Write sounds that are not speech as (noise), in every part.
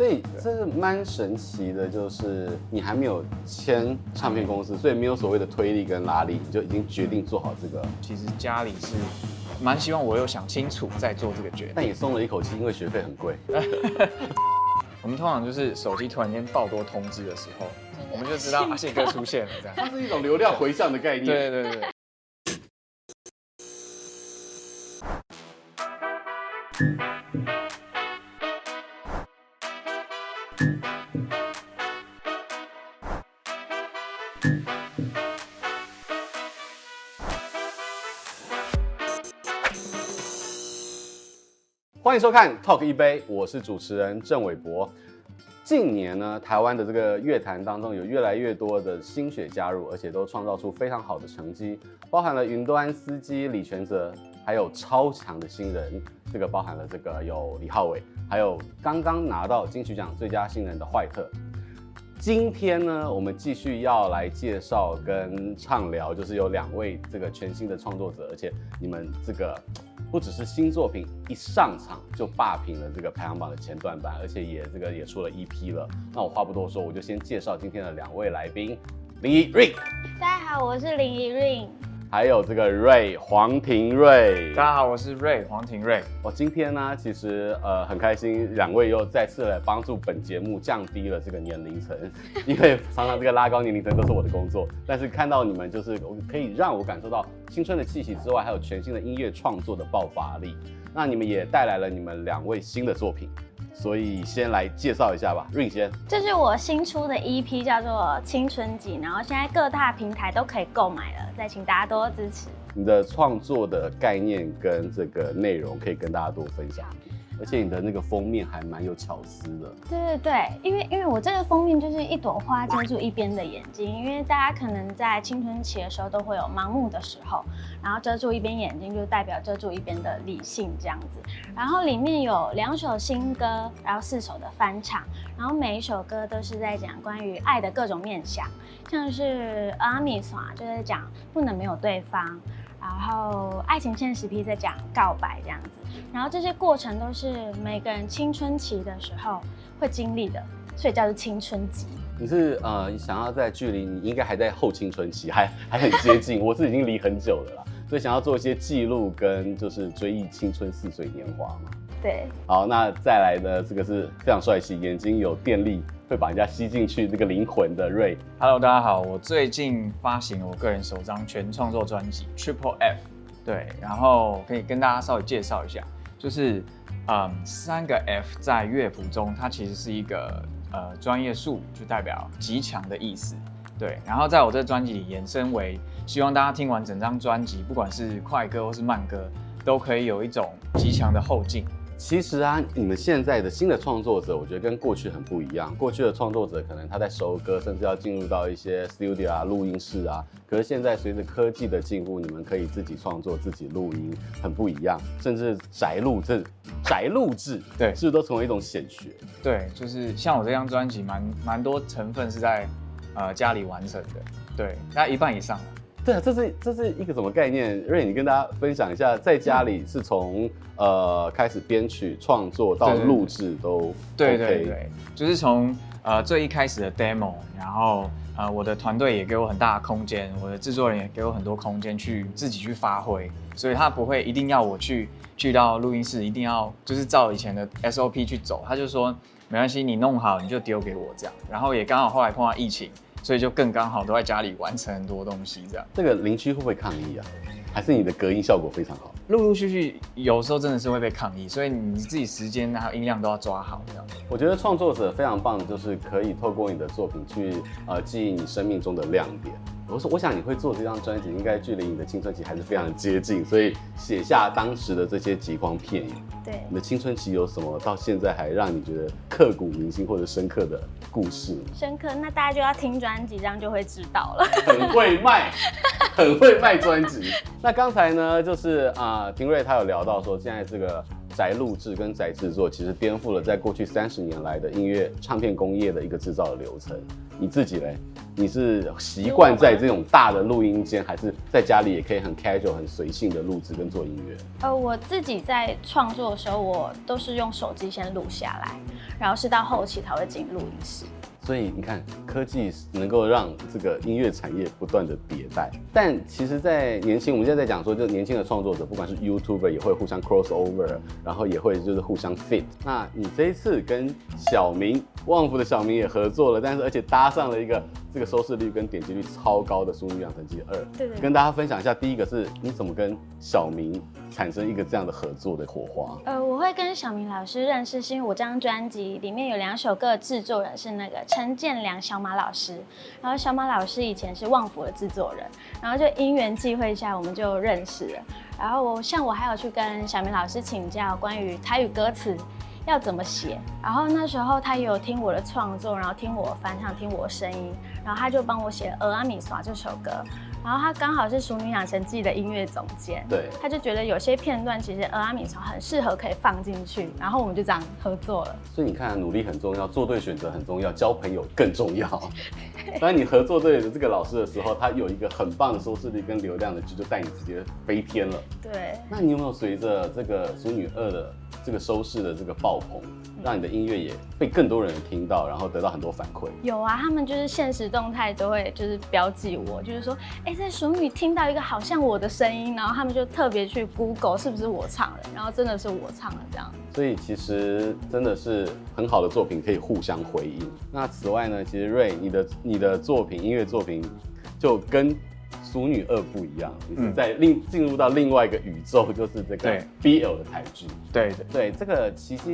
所以这是蛮神奇的，就是你还没有签唱片公司，所以没有所谓的推力跟拉力，你就已经决定做好这个。其实家里是蛮希望我有想清楚再做这个决定，但也松了一口气，因为学费很贵。(laughs) 我们通常就是手机突然间爆多通知的时候，我们就知道阿信哥出现了，这样。它是一种流量回向的概念。对对对对。欢迎收看 Talk 一杯，我是主持人郑伟博。近年呢，台湾的这个乐坛当中有越来越多的新血加入，而且都创造出非常好的成绩，包含了云端司机李权泽，还有超强的新人，这个包含了这个有李浩伟，还有刚刚拿到金曲奖最佳新人的坏特。今天呢，我们继续要来介绍跟畅聊，就是有两位这个全新的创作者，而且你们这个。不只是新作品一上场就霸屏了这个排行榜的前段版，而且也这个也出了 EP 了。那我话不多说，我就先介绍今天的两位来宾：林宜 Ring。大家好，我是林宜 Ring。还有这个 Ray 黄庭瑞，大家好，我是 Ray 黄庭瑞。我今天呢，其实呃很开心，两位又再次来帮助本节目降低了这个年龄层，因为常常这个拉高年龄层都是我的工作。但是看到你们，就是可以让我感受到青春的气息之外，还有全新的音乐创作的爆发力。那你们也带来了你们两位新的作品。所以先来介绍一下吧，Ring 先。这是我新出的 EP，叫做《青春季》，然后现在各大平台都可以购买了，再请大家多多支持。你的创作的概念跟这个内容可以跟大家多分享。而且你的那个封面还蛮有巧思的。对对对，因为因为我这个封面就是一朵花遮住一边的眼睛，因为大家可能在青春期的时候都会有盲目的时候，然后遮住一边眼睛就代表遮住一边的理性这样子。然后里面有两首新歌，然后四首的翻唱，然后每一首歌都是在讲关于爱的各种面向，像是阿米索啊就是在讲不能没有对方。然后爱情现实批在讲告白这样子，然后这些过程都是每个人青春期的时候会经历的，所以叫做青春期。你是呃想要在距离你应该还在后青春期，还还很接近，我是已经离很久了啦，所以想要做一些记录跟就是追忆青春似水年华嘛。对。好，那再来呢，这个是非常帅气，眼睛有电力。会把人家吸进去那个灵魂的 Ray。Hello，大家好，我最近发行我个人首张全创作专辑 Triple F。对，然后可以跟大家稍微介绍一下，就是嗯，三个 F 在乐谱中，它其实是一个呃专业术语，就代表极强的意思。对，然后在我这专辑里延伸为，希望大家听完整张专辑，不管是快歌或是慢歌，都可以有一种极强的后劲。其实啊，你们现在的新的创作者，我觉得跟过去很不一样。过去的创作者可能他在收歌，甚至要进入到一些 studio 啊、录音室啊。可是现在随着科技的进步，你们可以自己创作、自己录音，很不一样。甚至宅录制宅录制，对，是不是都成为一种显学？对，就是像我这张专辑，蛮蛮多成分是在呃家里完成的，对，大概一半以上。对啊，这是这是一个什么概念？Ray，你跟大家分享一下，在家里是从、嗯、呃开始编曲创作到录制都 OK？对对对，就是从呃最一开始的 demo，然后呃我的团队也给我很大的空间，我的制作人也给我很多空间去自己去发挥，所以他不会一定要我去去到录音室，一定要就是照以前的 SOP 去走，他就说没关系，你弄好你就丢给我这样，然后也刚好后来碰到疫情。所以就更刚好都在家里完成很多东西，这样。这个邻居会不会抗议啊？还是你的隔音效果非常好？陆陆续续有时候真的是会被抗议，所以你自己时间还有音量都要抓好，这样。我觉得创作者非常棒的，就是可以透过你的作品去呃记忆你生命中的亮点。我说，我想你会做这张专辑，应该距离你的青春期还是非常接近，所以写下当时的这些极光片羽。对，你的青春期有什么到现在还让你觉得刻骨铭心或者深刻的故事？深刻，那大家就要听专辑，这样就会知道了。很会卖，(laughs) 很会卖专辑。(laughs) 那刚才呢，就是啊，啊，丁瑞他有聊到说，现在这个宅录制跟宅制作，其实颠覆了在过去三十年来的音乐唱片工业的一个制造的流程。你自己嘞？你是习惯在这种大的录音间，还是在家里也可以很 casual、很随性的录制跟做音乐？呃，我自己在创作的时候，我都是用手机先录下来，然后是到后期才会进录音室。所以你看，科技能够让这个音乐产业不断的迭代。但其实，在年轻，我们现在在讲说，就年轻的创作者，不管是 YouTuber 也会互相 cross over，然后也会就是互相 fit。那你这一次跟小明，旺福的小明也合作了，但是而且搭上了一个这个收视率跟点击率超高的《淑女养成记二》。对对。跟大家分享一下，第一个是你怎么跟小明产生一个这样的合作的火花？呃，我会跟小明老师认识，是因为我这张专辑里面有两首歌的制作人是那个。陈建良小马老师，然后小马老师以前是旺福的制作人，然后就因缘际会下我们就认识了。然后我像我还有去跟小明老师请教关于台语歌词要怎么写，然后那时候他也有听我的创作，然后听我翻唱，听我声音，然后他就帮我写了《蚵仔面线》这首歌。然后他刚好是《熟女养成记》的音乐总监，对，他就觉得有些片段其实蚵仔面线很适合可以放进去，然后我们就这样合作了。所以你看，努力很重要，做对选择很重要，交朋友更重要。(laughs) 当你合作对的这个老师的时候，他有一个很棒的收视率跟流量的剧，就带你直接飞天了。对。那你有没有随着这个《淑女二》的这个收视的这个爆棚，让你的音乐也被更多人听到，然后得到很多反馈？有啊，他们就是现实动态都会就是标记我，就是说，哎，在淑女听到一个好像我的声音，然后他们就特别去 Google 是不是我唱的，然后真的是我唱的这样。所以其实真的是很好的作品可以互相回应。那此外呢，其实瑞你的你的作品音乐作品就跟。淑女二不一样，你是在另进入到另外一个宇宙，就是这个 BL 的台剧。对对对，这个其实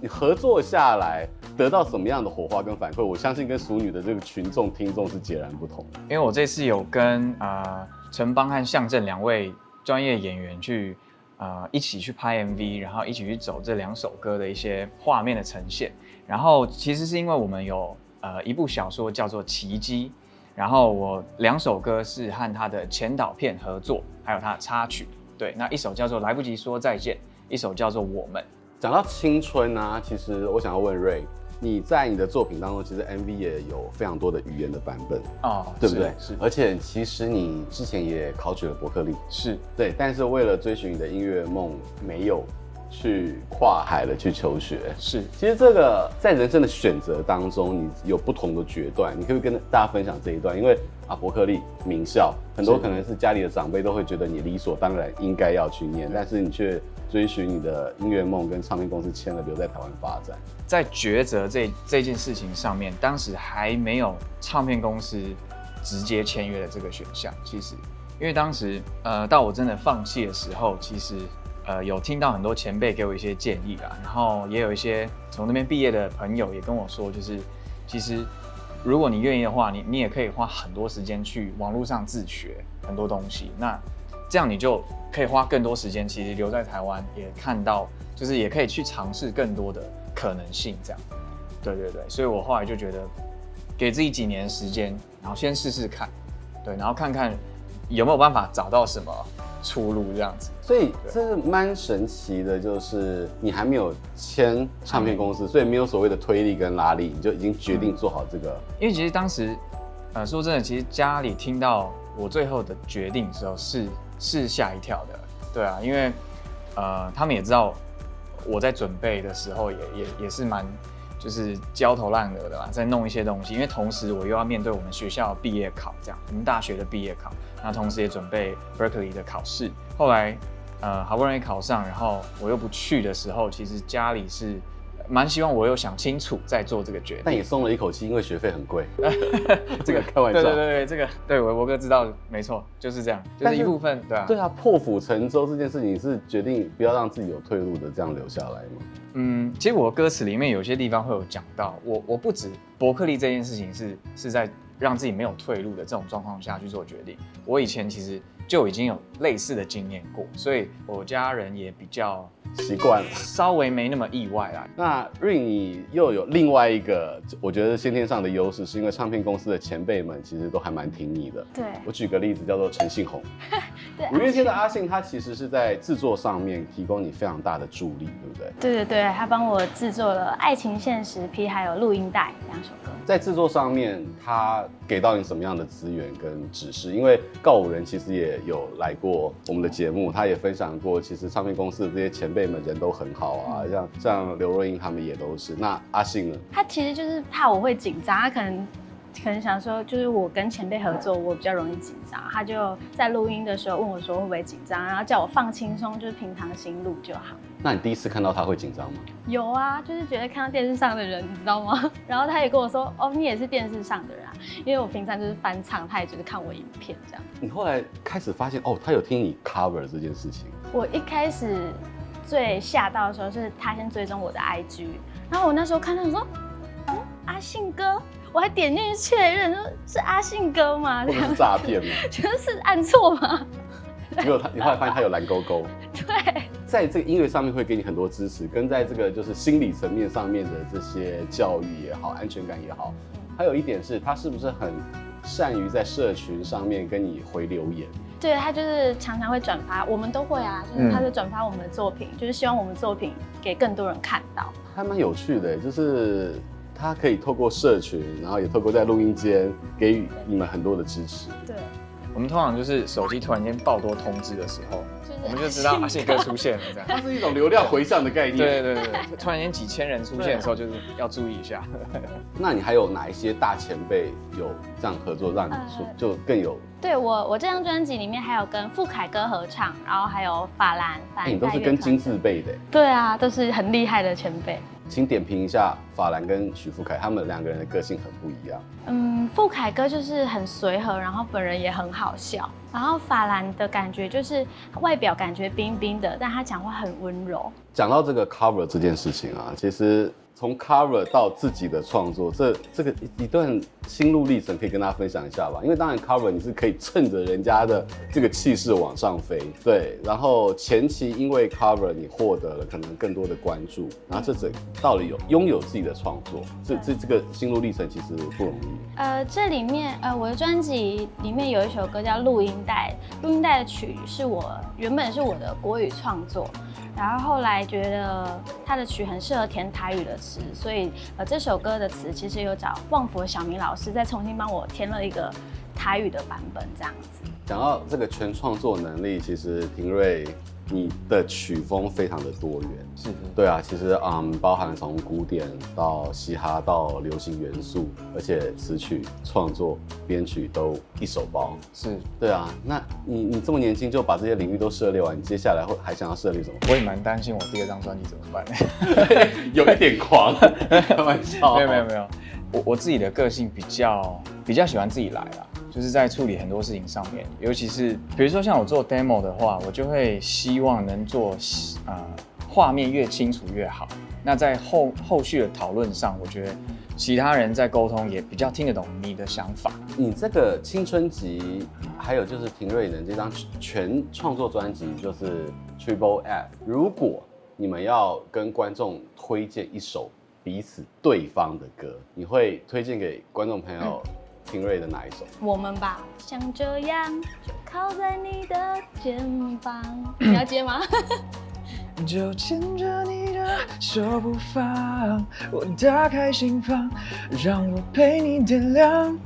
你合作下来得到什么样的火花跟反馈，我相信跟淑女的这个群众听众是截然不同的。因为我这次有跟啊陈邦和向正两位专业演员去呃一起去拍 MV，然后一起去走这两首歌的一些画面的呈现。然后其实是因为我们有呃一部小说叫做《奇迹》。然后我两首歌是和他的前导片合作，还有他的插曲。对，那一首叫做《来不及说再见》，一首叫做《我们》。讲到青春啊，其实我想要问瑞，你在你的作品当中，其实 MV 也有非常多的语言的版本哦，对不对？是。而且其实你之前也考取了伯克利，是对，但是为了追寻你的音乐梦，没有。去跨海了，去求学是。其实这个在人生的选择当中，你有不同的决断，你可以跟大家分享这一段。因为啊，伯克利名校，很多可能是家里的长辈都会觉得你理所当然应该要去念，但是你却追寻你的音乐梦，跟唱片公司签了，留在台湾发展。在抉择这这件事情上面，当时还没有唱片公司直接签约的这个选项。其实，因为当时呃，到我真的放弃的时候，其实。呃，有听到很多前辈给我一些建议啦，然后也有一些从那边毕业的朋友也跟我说，就是其实如果你愿意的话，你你也可以花很多时间去网络上自学很多东西，那这样你就可以花更多时间，其实留在台湾也看到，就是也可以去尝试更多的可能性，这样。对对对，所以我后来就觉得给自己几年时间，然后先试试看，对，然后看看有没有办法找到什么。出路这样子，所以这是蛮神奇的，就是你还没有签唱片公司，所以没有所谓的推力跟拉力，你就已经决定做好这个。嗯、因为其实当时，呃，说真的，其实家里听到我最后的决定的时候是是吓一跳的，对啊，因为呃，他们也知道我在准备的时候也也也是蛮。就是焦头烂额的啦，在弄一些东西，因为同时我又要面对我们学校毕业考，这样我们大学的毕业考，那同时也准备 Berkeley 的考试。后来，呃，好不容易考上，然后我又不去的时候，其实家里是。蛮希望我有想清楚再做这个决定，但也松了一口气，因为学费很贵。(laughs) 这个开玩笑。对对对，这个对我我哥知道，没错，就是这样，就是一部分，对啊。对啊，破釜沉舟这件事情是决定不要让自己有退路的，这样留下来吗？嗯，其实我歌词里面有些地方会有讲到，我我不止伯克利这件事情是是在让自己没有退路的这种状况下去做决定。我以前其实就已经有类似的经验过，所以我家人也比较习惯了，稍微没那么意外啦。那 Ring 你又有另外一个，我觉得先天上的优势，是因为唱片公司的前辈们其实都还蛮挺你的。对，我举个例子，叫做陈信宏。(laughs) 对，五月天的阿信，他其实是在制作上面提供你非常大的助力，对不对？对对对，他帮我制作了《爱情现实批》还有录音带两首歌。在制作上面，他给到你什么样的资源跟指示？因为告五人其实也有来过我们的节目，他也分享过，其实唱片公司的这些前辈们人都很好啊，像像刘若英他们也都是。那阿信呢？他其实就是怕我会紧张，他可能可能想说，就是我跟前辈合作，我比较容易紧张，他就在录音的时候问我说会不会紧张，然后叫我放轻松，就是平常心录就好。那你第一次看到他会紧张吗？有啊，就是觉得看到电视上的人，你知道吗？(laughs) 然后他也跟我说，哦，你也是电视上的人啊，因为我平常就是翻唱，他也就是看我影片这样。你后来开始发现，哦，他有听你 cover 这件事情。我一开始最吓到的时候是他先追踪我的 IG，然后我那时候看到说，嗯，阿信哥，我还点进去确认，说是阿信哥吗？是诈骗吗？觉得是按错吗？结果他，你后来发现他有蓝勾勾。(laughs) 对，在这个音乐上面会给你很多支持，跟在这个就是心理层面上面的这些教育也好，安全感也好。还有一点是，他是不是很善于在社群上面跟你回留言？对，他就是常常会转发，我们都会啊，就是他就转发我们的作品，嗯、就是希望我们作品给更多人看到。还蛮有趣的，就是他可以透过社群，然后也透过在录音间给予你们很多的支持。对。我们通常就是手机突然间爆多通知的时候，我们就知道 (laughs) 阿信哥出现了，这样。它是一种流量回向的概念。对对对对，突然间几千人出现的时候，就是要注意一下。(laughs) 那你还有哪一些大前辈有这样合作，让你说就更有？对我，我这张专辑里面还有跟富凯歌合唱，然后还有法兰，法兰、欸。你都是跟金字辈的。对啊，都是很厉害的前辈。请点评一下法兰跟许富凯，他们两个人的个性很不一样。嗯，富凯哥就是很随和，然后本人也很好笑。然后法兰的感觉就是外表感觉冰冰的，但他讲话很温柔。讲到这个 cover 这件事情啊，其实。从 cover 到自己的创作，这这个一段心路历程可以跟大家分享一下吧。因为当然 cover 你是可以趁着人家的这个气势往上飞，对。然后前期因为 cover 你获得了可能更多的关注，然后这整到了有拥有自己的创作，这这这个心路历程其实不容易。呃，这里面呃我的专辑里面有一首歌叫录音带，录音带的曲是我原本是我的国语创作。然后后来觉得他的曲很适合填台语的词，所以呃这首歌的词其实有找旺福小明老师再重新帮我填了一个台语的版本，这样子。讲到这个全创作能力，其实廷瑞。你的曲风非常的多元，是的，对啊，其实嗯，包含从古典到嘻哈到流行元素，而且词曲创作、编曲都一手包，是，对啊。那你你这么年轻就把这些领域都涉猎完，你接下来会还想要涉猎什么？我也蛮担心我第二张专辑怎么办，(laughs) 有一点狂，(laughs) 开玩笑，(laughs) 没有没有没有，我我自己的个性比较比较喜欢自己来啦。就是在处理很多事情上面，尤其是比如说像我做 demo 的话，我就会希望能做呃画面越清楚越好。那在后后续的讨论上，我觉得其他人在沟通也比较听得懂你的想法。你这个青春集，还有就是廷瑞的这张全创作专辑，就是 Triple F。如果你们要跟观众推荐一首彼此对方的歌，你会推荐给观众朋友？廷瑞的哪一首？我们吧，像这样就靠在你的肩膀。(clears throat) 你要接吗？就牵着你的手不放，我打开心房，让我陪你点亮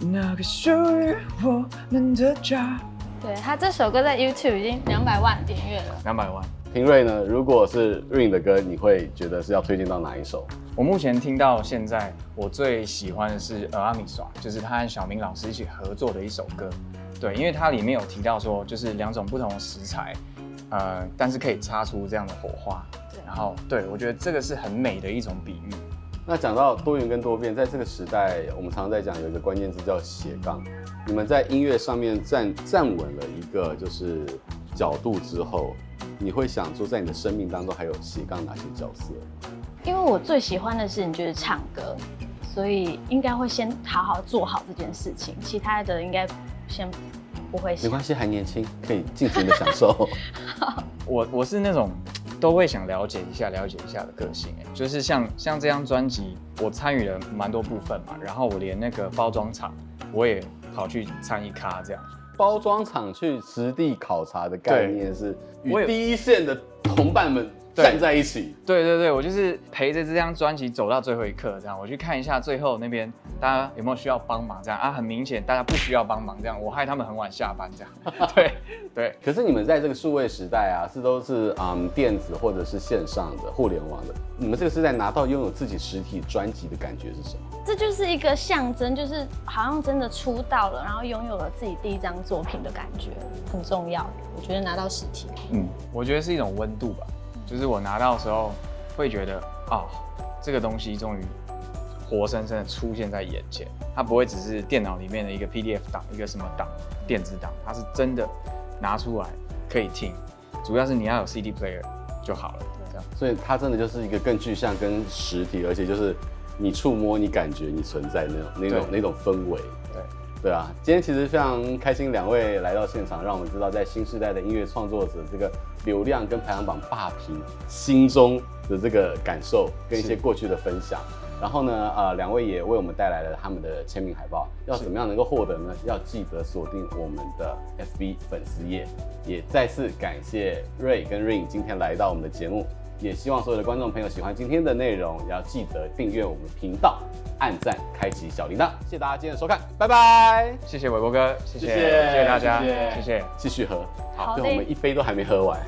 那个属于我们的家。对，他这首歌在 YouTube 已经两百万点阅了。两百万。廷瑞呢？如果是 Ring 的歌，你会觉得是要推荐到哪一首？我目前听到现在，我最喜欢的是《阿米耍》，就是他和小明老师一起合作的一首歌。对，因为它里面有提到说，就是两种不同的食材，呃，但是可以擦出这样的火花。对，然后对，我觉得这个是很美的一种比喻。那讲到多元跟多变，在这个时代，我们常常在讲有一个关键字叫斜杠。你们在音乐上面站站稳了一个就是角度之后，你会想说，在你的生命当中还有斜杠哪些角色？因为我最喜欢的事情就是唱歌，所以应该会先好好做好这件事情，其他的应该先不会。没关系，还年轻，可以尽情的享受。(laughs) 我我是那种都会想了解一下，了解一下的个性。哎，就是像像这张专辑，我参与了蛮多部分嘛，然后我连那个包装厂我也跑去参与咖这样。包装厂去实地考察的概念是与第一线的同伴们。站在一起，对对对，我就是陪着这张专辑走到最后一刻，这样我去看一下最后那边大家有没有需要帮忙，这样啊，很明显大家不需要帮忙，这样我害他们很晚下班，这样，(laughs) 对对。可是你们在这个数位时代啊，是都是嗯电子或者是线上的互联网的，你们这个是在拿到拥有自己实体专辑的感觉是什么？这就是一个象征，就是好像真的出道了，然后拥有了自己第一张作品的感觉，很重要。我觉得拿到实体，嗯，我觉得是一种温度吧。就是我拿到的时候，会觉得啊、哦，这个东西终于活生生的出现在眼前。它不会只是电脑里面的一个 PDF 档，一个什么档，电子档，它是真的拿出来可以听。主要是你要有 CD player 就好了，这样。所以它真的就是一个更具象、跟实体，而且就是你触摸、你感觉、你存在那种、那种、那种氛围。对。对啊，今天其实非常开心，两位来到现场，让我们知道在新时代的音乐创作者这个流量跟排行榜霸屏心中的这个感受，跟一些过去的分享。然后呢，呃，两位也为我们带来了他们的签名海报，要怎么样能够获得呢？要记得锁定我们的 FB 粉丝页。也再次感谢 Ray 跟 Ring 今天来到我们的节目。也希望所有的观众朋友喜欢今天的内容，也要记得订阅我们频道，按赞，开启小铃铛。谢谢大家今天的收看，拜拜。谢谢伟博哥，谢谢谢谢大家，谢谢，继续喝。好，对，我们一杯都还没喝完。